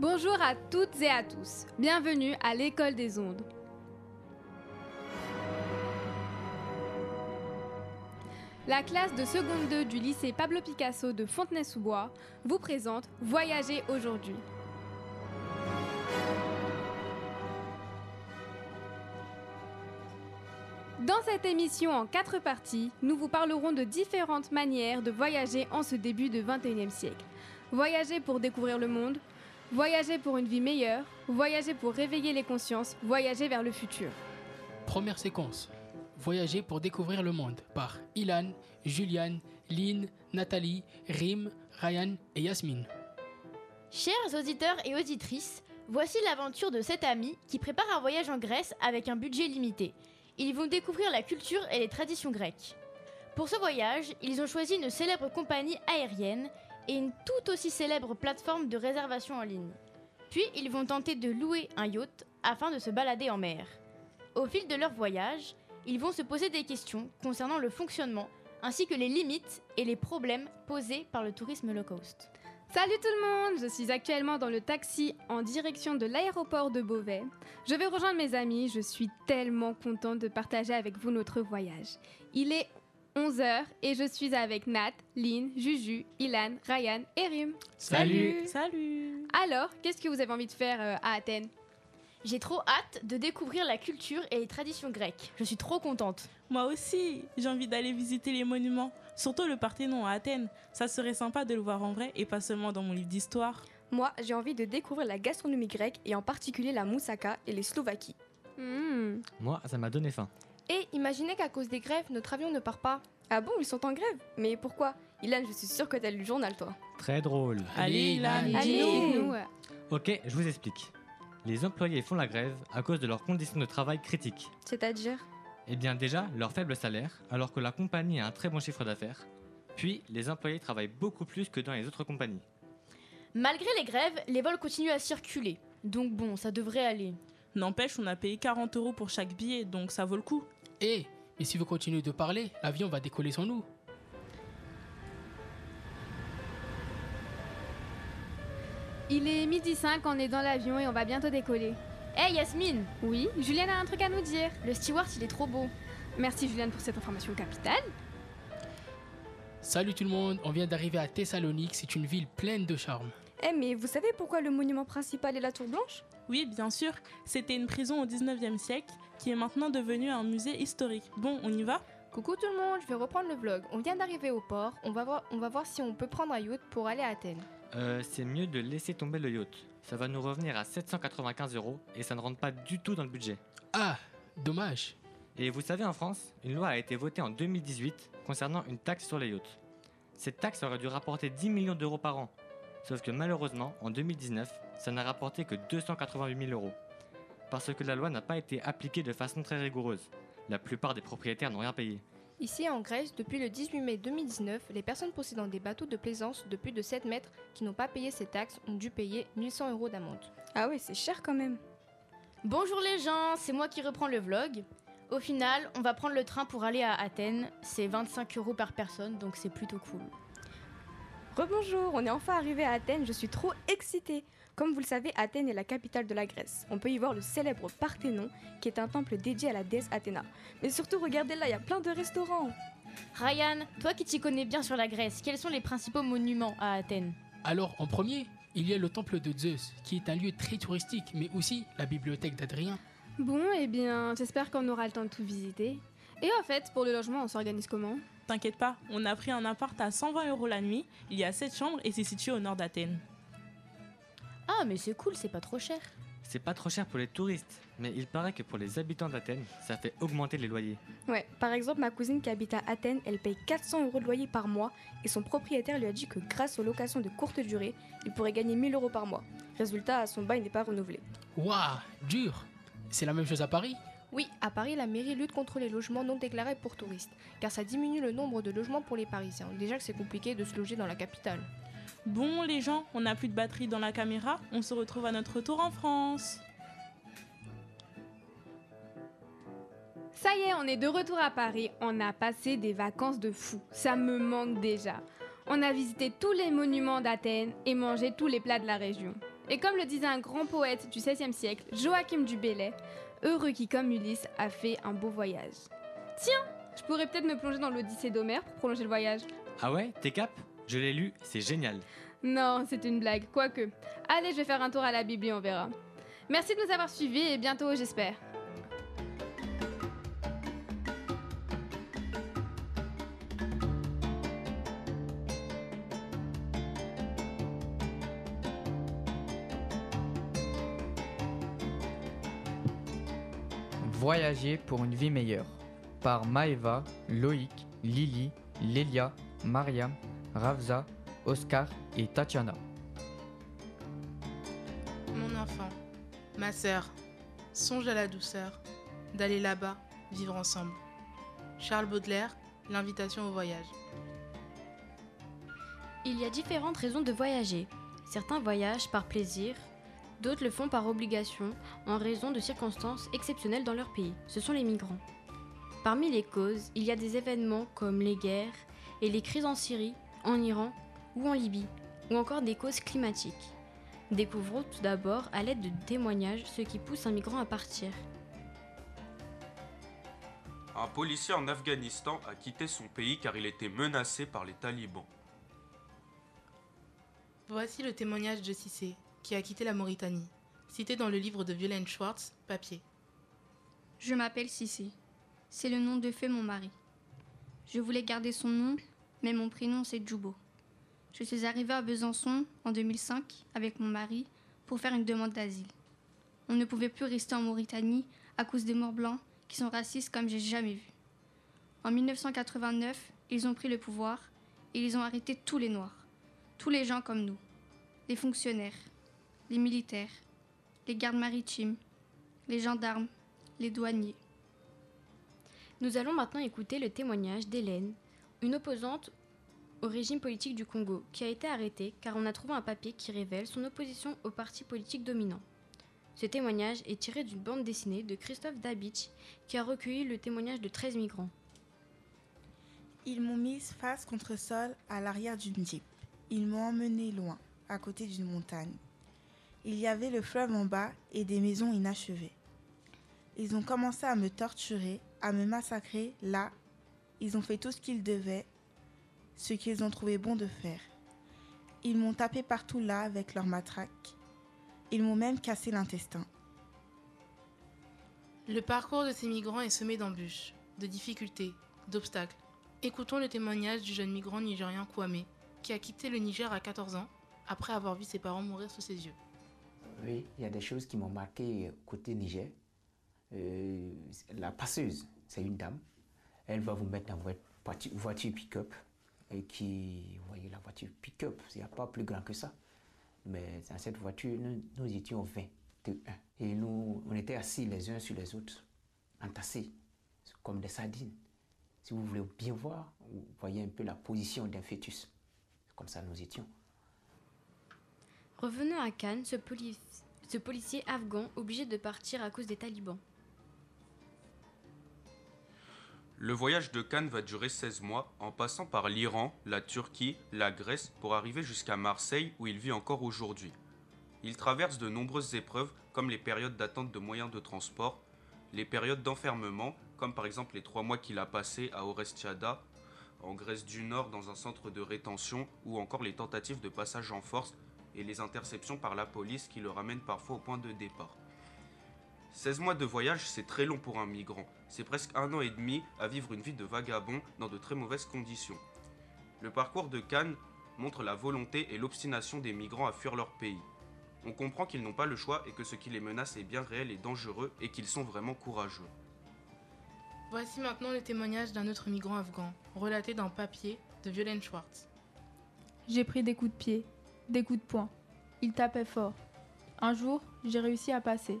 Bonjour à toutes et à tous. Bienvenue à l'école des ondes. La classe de seconde 2 du lycée Pablo Picasso de Fontenay-sous-Bois vous présente Voyager aujourd'hui. Dans cette émission en quatre parties, nous vous parlerons de différentes manières de voyager en ce début de 21e siècle. Voyager pour découvrir le monde, voyager pour une vie meilleure, voyager pour réveiller les consciences, voyager vers le futur. Première séquence. Voyager pour découvrir le monde par Ilan, Juliane, Lynn, Nathalie, Rim, Ryan et Yasmine. Chers auditeurs et auditrices, voici l'aventure de sept amis qui préparent un voyage en Grèce avec un budget limité. Ils vont découvrir la culture et les traditions grecques. Pour ce voyage, ils ont choisi une célèbre compagnie aérienne et une tout aussi célèbre plateforme de réservation en ligne. Puis ils vont tenter de louer un yacht afin de se balader en mer. Au fil de leur voyage, ils vont se poser des questions concernant le fonctionnement ainsi que les limites et les problèmes posés par le tourisme low cost. Salut tout le monde, je suis actuellement dans le taxi en direction de l'aéroport de Beauvais. Je vais rejoindre mes amis, je suis tellement contente de partager avec vous notre voyage. Il est 11h et je suis avec Nat, Lynn, Juju, Ilan, Ryan et Rim. Salut. Salut Alors, qu'est-ce que vous avez envie de faire euh, à Athènes? J'ai trop hâte de découvrir la culture et les traditions grecques. Je suis trop contente. Moi aussi, j'ai envie d'aller visiter les monuments, surtout le Parthénon à Athènes. Ça serait sympa de le voir en vrai et pas seulement dans mon livre d'histoire. Moi, j'ai envie de découvrir la gastronomie grecque et en particulier la moussaka et les Slovaquies. Hmm. Moi, ça m'a donné faim. Et imaginez qu'à cause des grèves, notre avion ne part pas. Ah bon, ils sont en grève? Mais pourquoi? Ilan, je suis sûre que t'as lu le journal, toi. Très drôle. Allez, Ilan, Allez, dis-nous. Ok, je vous explique. Les employés font la grève à cause de leurs conditions de travail critiques. C'est-à-dire? Eh bien déjà, leur faible salaire, alors que la compagnie a un très bon chiffre d'affaires. Puis, les employés travaillent beaucoup plus que dans les autres compagnies. Malgré les grèves, les vols continuent à circuler. Donc bon, ça devrait aller. N'empêche, on a payé 40 euros pour chaque billet, donc ça vaut le coup. Eh, mais si vous continuez de parler, l'avion va décoller sans nous. Il est midi 5, on est dans l'avion et on va bientôt décoller. Hey Yasmine Oui, Juliane a un truc à nous dire. Le steward il est trop beau. Merci Juliane pour cette information capitale. Salut tout le monde, on vient d'arriver à Thessalonique, c'est une ville pleine de charme. Eh, mais vous savez pourquoi le monument principal est la Tour Blanche? Oui, bien sûr, c'était une prison au 19e siècle qui est maintenant devenue un musée historique. Bon, on y va? Coucou tout le monde, je vais reprendre le vlog. On vient d'arriver au port, on va, voir, on va voir si on peut prendre un yacht pour aller à Athènes. Euh, c'est mieux de laisser tomber le yacht. Ça va nous revenir à 795 euros et ça ne rentre pas du tout dans le budget. Ah, dommage. Et vous savez, en France, une loi a été votée en 2018 concernant une taxe sur les yachts. Cette taxe aurait dû rapporter 10 millions d'euros par an. Sauf que malheureusement, en 2019, ça n'a rapporté que 288 000 euros. Parce que la loi n'a pas été appliquée de façon très rigoureuse. La plupart des propriétaires n'ont rien payé. Ici en Grèce, depuis le 18 mai 2019, les personnes possédant des bateaux de plaisance de plus de 7 mètres qui n'ont pas payé ces taxes ont dû payer 1100 euros d'amende. Ah ouais, c'est cher quand même. Bonjour les gens, c'est moi qui reprends le vlog. Au final, on va prendre le train pour aller à Athènes. C'est 25 euros par personne, donc c'est plutôt cool. Rebonjour, on est enfin arrivé à Athènes, je suis trop excitée. Comme vous le savez, Athènes est la capitale de la Grèce. On peut y voir le célèbre Parthénon, qui est un temple dédié à la déesse Athéna. Mais surtout, regardez là, il y a plein de restaurants. Ryan, toi qui t'y connais bien sur la Grèce, quels sont les principaux monuments à Athènes? Alors, en premier, il y a le temple de Zeus, qui est un lieu très touristique, mais aussi la bibliothèque d'Adrien. Bon, eh bien, j'espère qu'on aura le temps de tout visiter. Et en fait, pour le logement, on s'organise comment? T'inquiète pas, on a pris un appart à 120 euros la nuit, il y a 7 chambres et c'est situé au nord d'Athènes. Ah, mais c'est cool, c'est pas trop cher. C'est pas trop cher pour les touristes, mais il paraît que pour les habitants d'Athènes, ça fait augmenter les loyers. Ouais, par exemple, ma cousine qui habite à Athènes, elle paye 400 euros de loyer par mois et son propriétaire lui a dit que grâce aux locations de courte durée, il pourrait gagner 1000 euros par mois. Résultat, son bail n'est pas renouvelé. Waouh, dur C'est la même chose à Paris? Oui, à Paris, la mairie lutte contre les logements non déclarés pour touristes, car ça diminue le nombre de logements pour les Parisiens. Déjà que c'est compliqué de se loger dans la capitale. Bon les gens, on n'a plus de batterie dans la caméra, on se retrouve à notre retour en France. Ça y est, on est de retour à Paris. On a passé des vacances de fou. Ça me manque déjà. On a visité tous les monuments d'Athènes et mangé tous les plats de la région. Et comme le disait un grand poète du XVIe siècle, Joachim du Bellay, heureux qui, comme Ulysse, a fait un beau voyage. Tiens, je pourrais peut-être me plonger dans l'Odyssée d'Homère pour prolonger le voyage. Ah ouais, t'es cap? Je l'ai lu, c'est génial. Non, c'est une blague, quoique. Allez, je vais faire un tour à la Bible et on verra. Merci de nous avoir suivis et bientôt, j'espère. Voyager pour une vie meilleure par Maeva, Loïc, Lily, Lélia, Mariam, Ravza, Oscar et Tatiana. Mon enfant, ma sœur, songe à la douceur d'aller là-bas, vivre ensemble. Charles Baudelaire, l'invitation au voyage. Il y a différentes raisons de voyager. Certains voyagent par plaisir, d'autres le font par obligation en raison de circonstances exceptionnelles dans leur pays. Ce sont les migrants. Parmi les causes, il y a des événements comme les guerres et les crises en Syrie, en Iran ou en Libye, ou encore des causes climatiques. Découvrons tout d'abord à l'aide de témoignages ce qui pousse un migrant à partir. Un policier en Afghanistan a quitté son pays car il était menacé par les talibans. Voici le témoignage de Cissé, qui a quitté la Mauritanie, cité dans le livre de Violaine Schwartz, papier. Je m'appelle Cissé. C'est le nom de fait mon mari. Je voulais garder son nom, mais mon prénom c'est Djoubo. Je suis arrivée à Besançon en 2005 avec mon mari pour faire une demande d'asile. On ne pouvait plus rester en Mauritanie à cause des morts blancs qui sont racistes comme j'ai jamais vu. En 1989, ils ont pris le pouvoir et ils ont arrêté tous les Noirs, tous les gens comme nous, les fonctionnaires, les militaires, les gardes maritimes, les gendarmes, les douaniers. Nous allons maintenant écouter le témoignage d'Hélène, une opposante au régime politique du Congo, qui a été arrêtée car on a trouvé un papier qui révèle son opposition au parti politique dominant. Ce témoignage est tiré d'une bande dessinée de Christophe Dabitch, qui a recueilli le témoignage de 13 migrants. Ils m'ont mise face contre sol à l'arrière d'une jeep. Ils m'ont emmené loin, à côté d'une montagne. Il y avait le fleuve en bas et des maisons inachevées. Ils ont commencé à me torturer, à me massacrer là. Ils ont fait tout ce qu'ils devaient, ce qu'ils ont trouvé bon de faire. Ils m'ont tapé partout là avec leurs matraques. Ils m'ont même cassé l'intestin. Le parcours de ces migrants est semé d'embûches, de difficultés, d'obstacles. Écoutons le témoignage du jeune migrant nigérien Kwame, qui a quitté le Niger à 14 ans après avoir vu ses parents mourir sous ses yeux. Oui, il y a des choses qui m'ont marqué côté Niger. Euh, la passeuse, c'est une dame. Elle va vous mettre dans votre voiture, pick-up. Et qui, vous voyez, la voiture pick-up, il n'y a pas plus grand que ça. Mais dans cette voiture, nous, nous étions 21. Et nous, on était assis les uns sur les autres, entassés, comme des sardines. Si vous voulez bien voir, vous voyez un peu la position d'un fœtus. Comme ça, nous étions. Revenons à Cannes, ce, poli- ce policier afghan obligé de partir à cause des talibans. Le voyage de Cannes va durer 16 mois en passant par l'Iran, la Turquie, la Grèce pour arriver jusqu'à Marseille où il vit encore aujourd'hui. Il traverse de nombreuses épreuves comme les périodes d'attente de moyens de transport, les périodes d'enfermement comme par exemple les trois mois qu'il a passés à Orestiada, en Grèce du Nord dans un centre de rétention ou encore les tentatives de passage en force et les interceptions par la police qui le ramènent parfois au point de départ. 16 mois de voyage, c'est très long pour un migrant. C'est presque un an et demi à vivre une vie de vagabond dans de très mauvaises conditions. Le parcours de Cannes montre la volonté et l'obstination des migrants à fuir leur pays. On comprend qu'ils n'ont pas le choix et que ce qui les menace est bien réel et dangereux et qu'ils sont vraiment courageux. Voici maintenant le témoignage d'un autre migrant afghan, relaté dans Papier de Violaine Schwartz. J'ai pris des coups de pied, des coups de poing. Il tapait fort. Un jour, j'ai réussi à passer.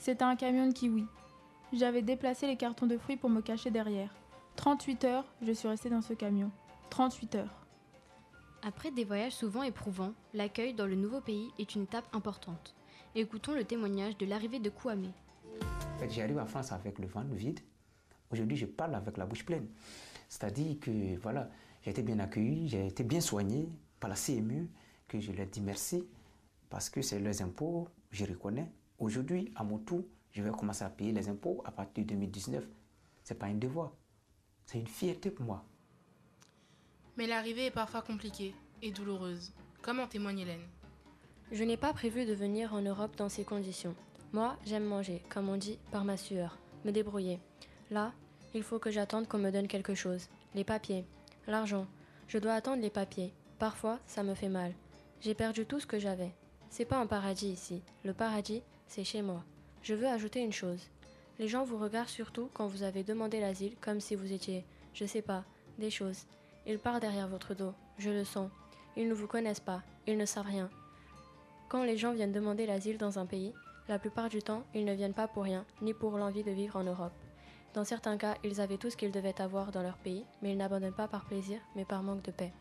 C'était un camion de kiwi. J'avais déplacé les cartons de fruits pour me cacher derrière. 38 heures, je suis restée dans ce camion. 38 heures. Après des voyages souvent éprouvants, l'accueil dans le nouveau pays est une étape importante. Écoutons le témoignage de l'arrivée de Kouamé. En fait, j'arrive en France avec le ventre vide. Aujourd'hui, je parle avec la bouche pleine. C'est-à-dire que voilà, j'ai été bien accueilli, j'ai été bien soigné par la CMU, que je leur dis merci. parce que c'est leurs impôts, je reconnais. Aujourd'hui, à mon tour, je vais commencer à payer les impôts à partir de 2019. C'est pas un devoir, c'est une fierté pour moi. Mais l'arrivée est parfois compliquée et douloureuse, comme en témoigne Hélène? Je n'ai pas prévu de venir en Europe dans ces conditions. Moi, j'aime manger, comme on dit, par ma sueur, me débrouiller. Là, il faut que j'attende qu'on me donne quelque chose. Les papiers, l'argent. Je dois attendre les papiers. Parfois, ça me fait mal. J'ai perdu tout ce que j'avais. C'est pas un paradis ici. Le paradis, c'est chez moi. Je veux ajouter une chose. Les gens vous regardent surtout quand vous avez demandé l'asile, comme si vous étiez, je sais pas, des choses. Ils parlent derrière votre dos. Je le sens. Ils ne vous connaissent pas. Ils ne savent rien. Quand les gens viennent demander l'asile dans un pays, la plupart du temps, ils ne viennent pas pour rien, ni pour l'envie de vivre en Europe. Dans certains cas, ils avaient tout ce qu'ils devaient avoir dans leur pays, mais ils n'abandonnent pas par plaisir, mais par manque de paix.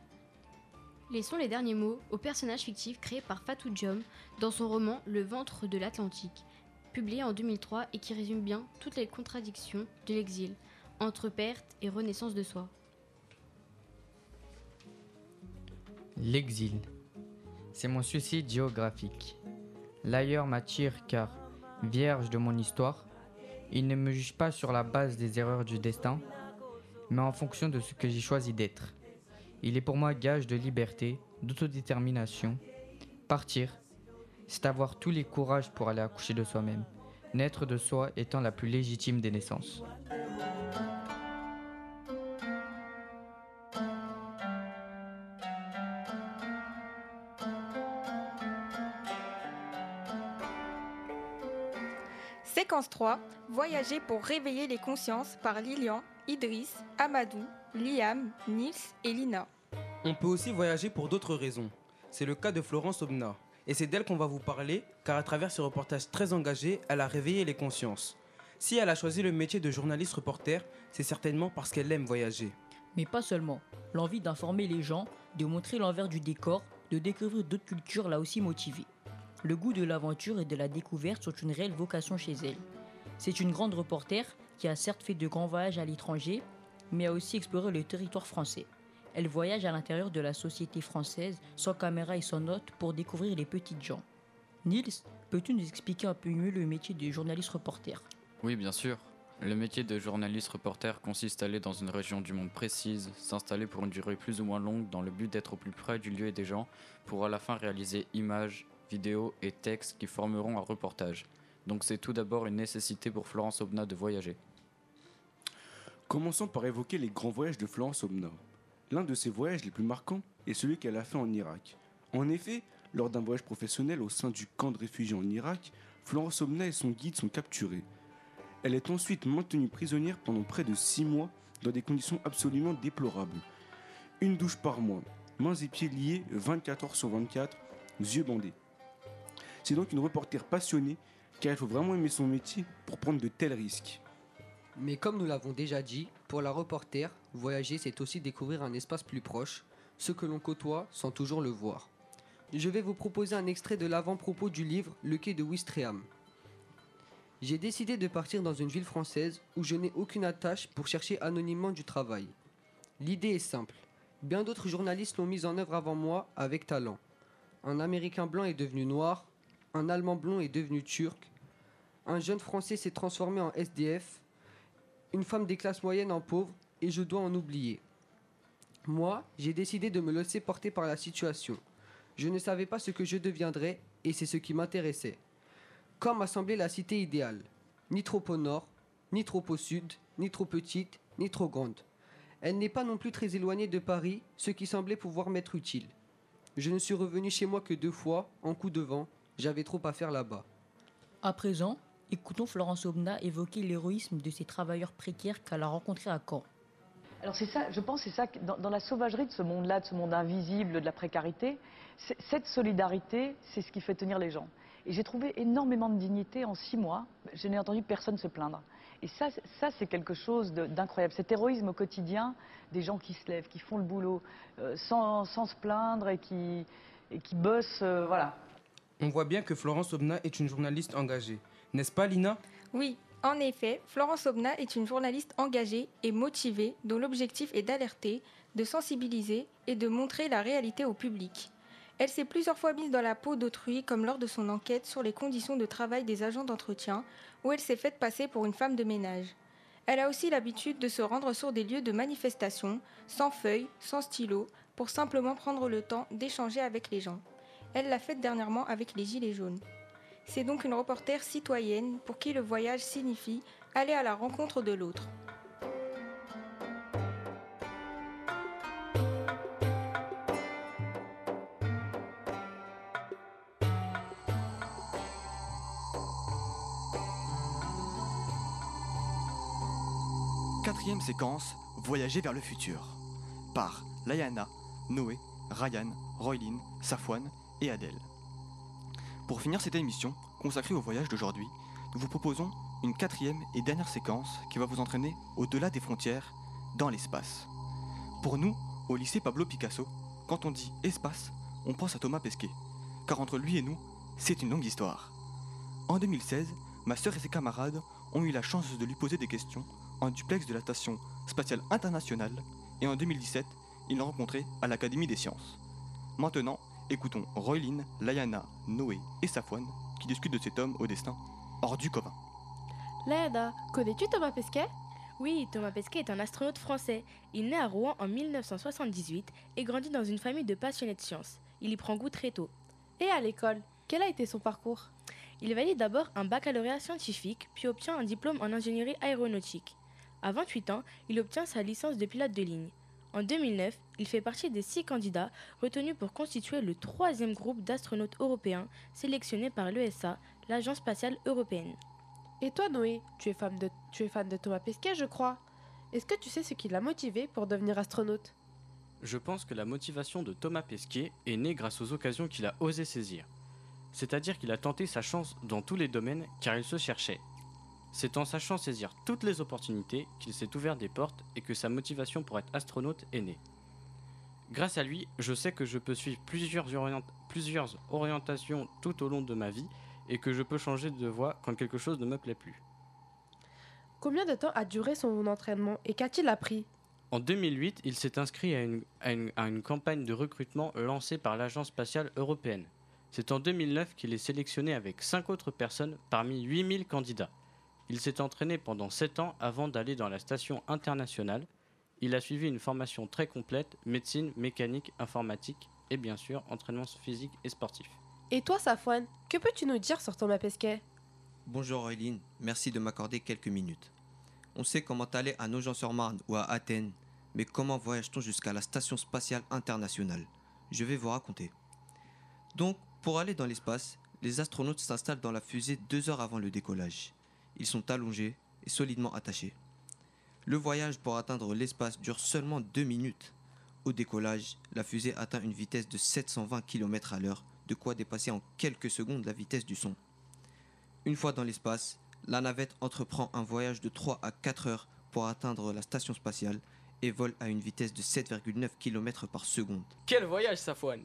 Laissons les derniers mots au personnage fictif créé par Fatou Diom dans son roman Le ventre de l'Atlantique, publié en 2003 et qui résume bien toutes les contradictions de l'exil, entre perte et renaissance de soi. L'exil. C'est mon suicide géographique. L'ailleurs m'attire car, vierge de mon histoire, il ne me juge pas sur la base des erreurs du destin, mais en fonction de ce que j'ai choisi d'être. Il est pour moi gage de liberté, d'autodétermination. Partir, c'est avoir tous les courages pour aller accoucher de soi-même, naître de soi étant la plus légitime des naissances. Séquence 3, Voyager pour réveiller les consciences par Lilian, Idriss, Amadou, Liam, Nils et Lina. On peut aussi voyager pour d'autres raisons. C'est le cas de Florence Obna. Et c'est d'elle qu'on va vous parler, car à travers ce reportage très engagé, elle a réveillé les consciences. Si elle a choisi le métier de journaliste reporter, c'est certainement parce qu'elle aime voyager. Mais pas seulement. L'envie d'informer les gens, de montrer l'envers du décor, de découvrir d'autres cultures l'a aussi motivée. Le goût de l'aventure et de la découverte sont une réelle vocation chez elle. C'est une grande reporter qui a certes fait de grands voyages à l'étranger, mais a aussi exploré le territoire français. Elle voyage à l'intérieur de la société française sans caméra et sans notes pour découvrir les petites gens. Nils, peux-tu nous expliquer un peu mieux le métier de journaliste reporter? Oui, bien sûr. Le métier de journaliste reporter consiste à aller dans une région du monde précise, s'installer pour une durée plus ou moins longue dans le but d'être au plus près du lieu et des gens, pour à la fin réaliser images, vidéos et textes qui formeront un reportage. Donc c'est tout d'abord une nécessité pour Florence Obna de voyager. Commençons par évoquer les grands voyages de Florence Obna. L'un de ses voyages les plus marquants est celui qu'elle a fait en Irak. En effet, lors d'un voyage professionnel au sein du camp de réfugiés en Irak, Florence Obna et son guide sont capturés. Elle est ensuite maintenue prisonnière pendant près de six mois dans des conditions absolument déplorables. Une douche par mois, mains et pieds liés 24 heures sur 24, yeux bandés. C'est donc une reporter passionnée car il faut vraiment aimer son métier pour prendre de tels risques. Mais comme nous l'avons déjà dit, pour la reporter, voyager c'est aussi découvrir un espace plus proche, ce que l'on côtoie sans toujours le voir. Je vais vous proposer un extrait de l'avant-propos du livre Le quai de Ouistreham. J'ai décidé de partir dans une ville française où je n'ai aucune attache pour chercher anonymement du travail. L'idée est simple. Bien d'autres journalistes l'ont mise en œuvre avant moi avec talent. Un Américain blanc est devenu noir, un Allemand blond est devenu turc, un jeune Français s'est transformé en SDF, une femme des classes moyennes en pauvre, et je dois en oublier. Moi, j'ai décidé de me laisser porter par la situation. Je ne savais pas ce que je deviendrais, et c'est ce qui m'intéressait. Comme assembler la cité idéale. Ni trop au nord, ni trop au sud, ni trop petite, ni trop grande. Elle n'est pas non plus très éloignée de Paris, ce qui semblait pouvoir m'être utile. Je ne suis revenu chez moi que deux fois, en coup de vent, j'avais trop à faire là-bas. À présent, écoutons Florence Obna évoquer l'héroïsme de ces travailleurs précaires qu'elle a rencontrés à Caen. Alors c'est ça, je pense, c'est ça, que dans, dans la sauvagerie de ce monde-là, de ce monde invisible, de la précarité, cette solidarité, c'est ce qui fait tenir les gens. Et j'ai trouvé énormément de dignité en six mois. Je n'ai entendu personne se plaindre. Et ça, c'est- ça c'est quelque chose d'incroyable. Cet héroïsme au quotidien, des gens qui se lèvent, qui font le boulot euh, sans, sans se plaindre et qui, et qui bossent, euh, voilà. On voit bien que Florence Obna est une journaliste engagée. N'est-ce pas, Lina? Oui, en effet, Florence Obna est une journaliste engagée et motivée dont l'objectif est d'alerter, de sensibiliser et de montrer la réalité au public. Elle s'est plusieurs fois mise dans la peau d'autrui, comme lors de son enquête sur les conditions de travail des agents d'entretien, où elle s'est faite passer pour une femme de ménage. Elle a aussi l'habitude de se rendre sur des lieux de manifestation, sans feuilles, sans stylo, pour simplement prendre le temps d'échanger avec les gens. Elle l'a faite dernièrement avec les Gilets jaunes. C'est donc une reporter citoyenne pour qui le voyage signifie aller à la rencontre de l'autre. Quatrième séquence, Voyager vers le futur. Par Layana, Noé, Ryan, Roylin, Safwan et Adèle. Pour finir cette émission consacrée au voyage d'aujourd'hui, nous vous proposons une quatrième et dernière séquence qui va vous entraîner au-delà des frontières, dans l'espace. Pour nous, au lycée Pablo Picasso, quand on dit espace, on pense à Thomas Pesquet, car entre lui et nous, c'est une longue histoire. En 2016, ma sœur et ses camarades ont eu la chance de lui poser des questions en duplex de la Station spatiale internationale et en 2017, ils l'ont rencontré à l'Académie des sciences. Maintenant, écoutons Roylin, Layana, Noé et Safwan qui discutent de cet homme au destin hors du commun. Layana, connais-tu Thomas Pesquet? Oui, Thomas Pesquet est un astronaute français. Il naît à Rouen en 1978 et grandit dans une famille de passionnés de sciences. Il y prend goût très tôt. Et à l'école, quel a été son parcours? Il valide d'abord un baccalauréat scientifique, puis obtient un diplôme en ingénierie aéronautique. À 28 ans, il obtient sa licence de pilote de ligne. En 2009, il fait partie des six candidats retenus pour constituer le troisième groupe d'astronautes européens sélectionnés par l'ESA, l'Agence spatiale européenne. Et toi, Noé, tu es, fan de, tu es fan de Thomas Pesquet, je crois. Est-ce que tu sais ce qui l'a motivé pour devenir astronaute? Je pense que la motivation de Thomas Pesquet est née grâce aux occasions qu'il a osé saisir. C'est-à-dire qu'il a tenté sa chance dans tous les domaines car il se cherchait. C'est en sachant saisir toutes les opportunités qu'il s'est ouvert des portes et que sa motivation pour être astronaute est née. Grâce à lui, je sais que je peux suivre plusieurs, orient- plusieurs orientations tout au long de ma vie et que je peux changer de voie quand quelque chose ne me plaît plus. Combien de temps a duré son entraînement et qu'a-t-il appris? En 2008, il s'est inscrit à une, à une- à une campagne de recrutement lancée par l'Agence spatiale européenne. C'est en 2009 qu'il est sélectionné avec 5 autres personnes parmi 8000 candidats. Il s'est entraîné pendant 7 ans avant d'aller dans la station internationale. Il a suivi une formation très complète, médecine, mécanique, informatique et bien sûr entraînement physique et sportif. Et toi, Safwan, que peux-tu nous dire sur Thomas Pesquet? Bonjour Eileen, merci de m'accorder quelques minutes. On sait comment aller à Nogent-sur-Marne ou à Athènes, mais comment voyage-t-on jusqu'à la Station spatiale internationale? Je vais vous raconter. Donc, pour aller dans l'espace, les astronautes s'installent dans la fusée deux heures avant le décollage. Ils sont allongés et solidement attachés. Le voyage pour atteindre l'espace dure seulement deux minutes. Au décollage, la fusée atteint une vitesse de 720 km à l'heure, de quoi dépasser en quelques secondes la vitesse du son. Une fois dans l'espace, la navette entreprend un voyage de 3 à 4 heures pour atteindre la station spatiale et vole à une vitesse de 7,9 km par seconde. Quel voyage, Safwan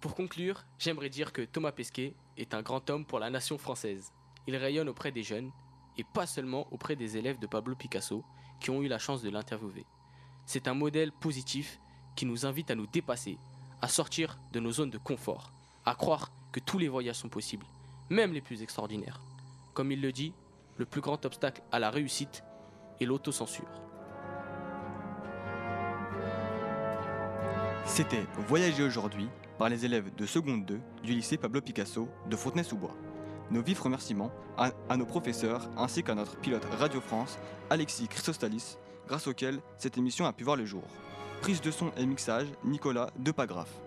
Pour conclure, j'aimerais dire que Thomas Pesquet est un grand homme pour la nation française. Il rayonne auprès des jeunes, et pas seulement auprès des élèves de Pablo Picasso qui ont eu la chance de l'interviewer. C'est un modèle positif qui nous invite à nous dépasser, à sortir de nos zones de confort, à croire que tous les voyages sont possibles, même les plus extraordinaires. Comme il le dit, le plus grand obstacle à la réussite est l'autocensure. C'était Voyager aujourd'hui par les élèves de seconde 2 du lycée Pablo Picasso de Fontenay-sous-Bois. Nos vifs remerciements à, nos professeurs ainsi qu'à notre pilote Radio France, Alexis Christostalis, grâce auquel cette émission a pu voir le jour. Prise de son et mixage, Nicolas Depagraphe.